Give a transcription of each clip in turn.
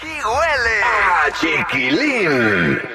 ¡Qué huele! ¡Ah, chiquilín!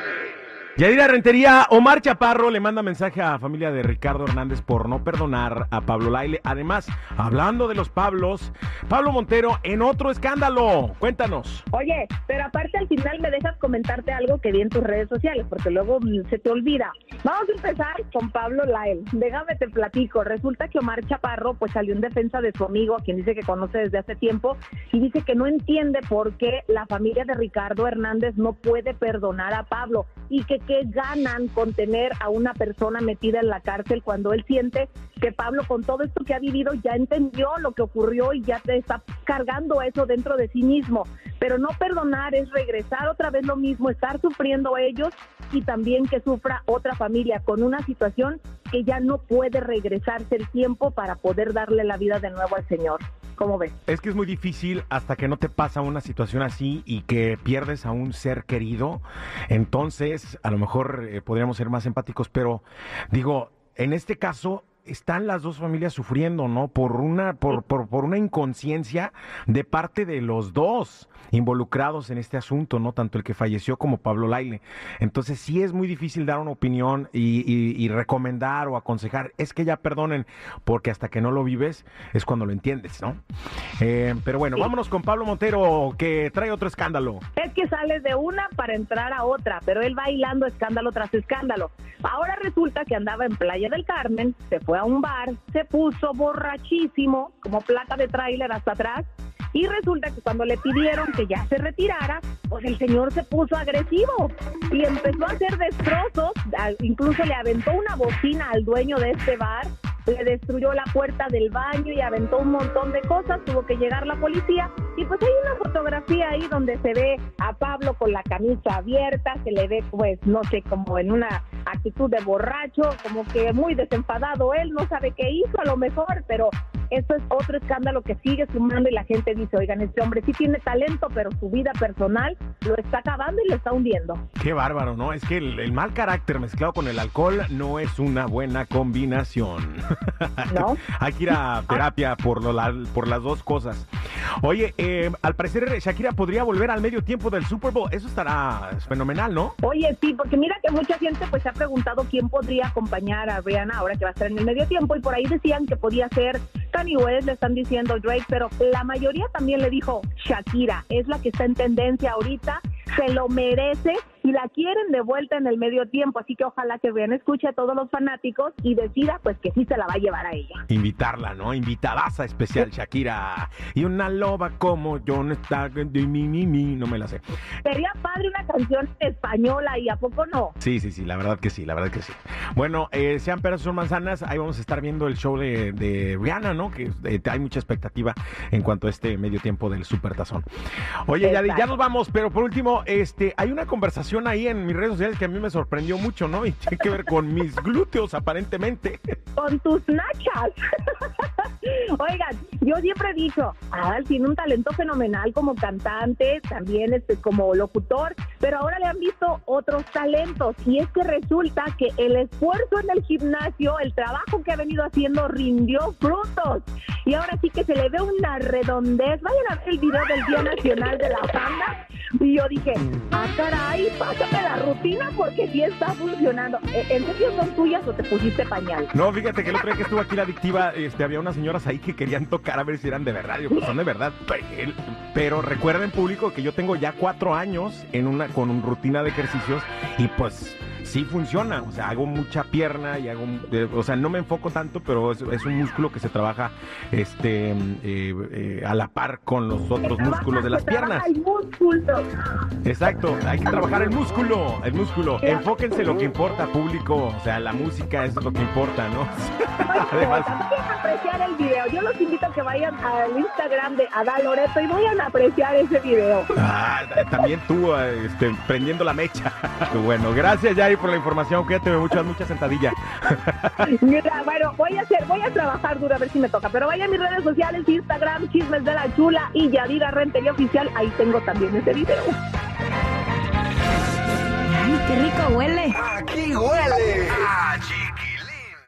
Yadira Rentería, Omar Chaparro le manda mensaje a la familia de Ricardo Hernández por no perdonar a Pablo Laile. Además, hablando de los Pablos, Pablo Montero en otro escándalo. Cuéntanos. Oye, pero aparte al final me dejas comentarte algo que vi en tus redes sociales, porque luego se te olvida. Vamos a empezar con Pablo Lael. Déjame te platico. Resulta que Omar Chaparro pues salió en defensa de su amigo, a quien dice que conoce desde hace tiempo, y dice que no entiende por qué la familia de Ricardo Hernández no puede perdonar a Pablo y que qué ganan con tener a una persona metida en la cárcel cuando él siente que Pablo con todo esto que ha vivido ya entendió lo que ocurrió y ya está cargando eso dentro de sí mismo. Pero no perdonar es regresar otra vez lo mismo, estar sufriendo ellos y también que sufra otra familia con una situación que ya no puede regresarse el tiempo para poder darle la vida de nuevo al Señor. ¿Cómo ves? Es que es muy difícil hasta que no te pasa una situación así y que pierdes a un ser querido. Entonces, a lo mejor eh, podríamos ser más empáticos, pero digo, en este caso están las dos familias sufriendo, ¿no? Por una, por, por, por una inconsciencia de parte de los dos involucrados en este asunto, ¿no? Tanto el que falleció como Pablo Laile. Entonces sí es muy difícil dar una opinión y, y- y recomendar o aconsejar. Es que ya perdonen, porque hasta que no lo vives es cuando lo entiendes, ¿no? Eh, pero bueno, vámonos con Pablo Montero, que trae otro escándalo. Es que sales de una para entrar a otra, pero él bailando escándalo tras escándalo. Ahora resulta que andaba en Playa del Carmen, se fue a un bar, se puso borrachísimo, como placa de tráiler hasta atrás, y resulta que cuando le pidieron que ya se retirara, pues el señor se puso agresivo y empezó a hacer destrozos, incluso le aventó una bocina al dueño de este bar, le destruyó la puerta del baño y aventó un montón de cosas, tuvo que llegar la policía y pues hay una fotografía ahí donde se ve a Pablo con la camisa abierta, se le ve pues no sé, como en una actitud de borracho, como que muy desenfadado él, no sabe qué hizo a lo mejor, pero esto es otro escándalo que sigue sumando y la gente dice, oigan, este hombre sí tiene talento, pero su vida personal lo está acabando y lo está hundiendo. Qué bárbaro, ¿no? Es que el, el mal carácter mezclado con el alcohol no es una buena combinación. ¿No? Hay que ir a terapia por, lo- la- por las dos cosas. Oye, eh, al parecer Shakira podría volver al medio tiempo del Super Bowl. Eso estará fenomenal, ¿no? Oye, sí, porque mira que mucha gente pues se ha preguntado quién podría acompañar a Rihanna ahora que va a estar en el medio tiempo y por ahí decían que podía ser Kanye West, le están diciendo Drake, pero la mayoría también le dijo Shakira, es la que está en tendencia ahorita, se lo merece y la quieren de vuelta en el medio tiempo, así que ojalá que Rihanna escuche a todos los fanáticos y decida pues que sí se la va a llevar a ella. Invitarla, ¿no? Invitadaza especial, Shakira. Y una loba como yo no está. Mi, mi, mi, no me la sé. Sería padre una canción española y a poco no. Sí, sí, sí, la verdad que sí, la verdad que sí. Bueno, eh, sean peras o manzanas, ahí vamos a estar viendo el show de, de Rihanna, ¿no? Que eh, hay mucha expectativa en cuanto a este medio tiempo del Super Tazón. Oye, ya, ya nos vamos, pero por último, este, hay una conversación ahí en mis redes sociales que a mí me sorprendió mucho, ¿no? Y tiene que ver con mis glúteos, aparentemente. Con tus nachas. Oigan, yo siempre he dicho, Adal tiene un talento fenomenal como cantante, también este, como locutor, pero ahora le han visto otros talentos y es que resulta que el esfuerzo en el gimnasio, el trabajo que ha venido haciendo rindió frutos y ahora sí que se le ve una redondez. Vayan a ver el video del Día Nacional de la Banda y yo dije, ah caray, pásame la rutina porque sí está funcionando. ¿E- ¿En serio son tuyas o te pusiste pañal? No, fíjate que el otro día que estuvo aquí la adictiva, este, había unas señoras ahí que querían tocar a ver si eran de verdad. Yo, pues son de verdad. Pero- recuerden, público, que yo tengo ya cuatro años en una, con una rutina de ejercicios y pues sí funciona. O sea, hago mucha pierna y hago, eh, o sea, no me enfoco tanto, pero es, es un músculo que se trabaja este eh, eh, a la par con los otros músculos de las piernas. el músculo. Exacto, hay que trabajar el músculo, el músculo. Enfóquense en lo que importa, público. O sea, la música es lo que importa, ¿no? Además, a apreciar el video. Yo los invito a que vayan al Instagram de Adal Loreto y vayan a apreciar ese video. ah, también tú, este, prendiendo la mecha. bueno, gracias, Yari, por la información. Cuídate mucho, haz mucha sentadilla. Mira, bueno, voy a hacer, voy a trabajar duro a ver si me toca. Pero vaya a mis redes sociales, Instagram, Chismes de la Chula y Yadira Rentería Oficial. Ahí tengo también ese video. Ay, qué rico huele. Aquí huele a chiquilín.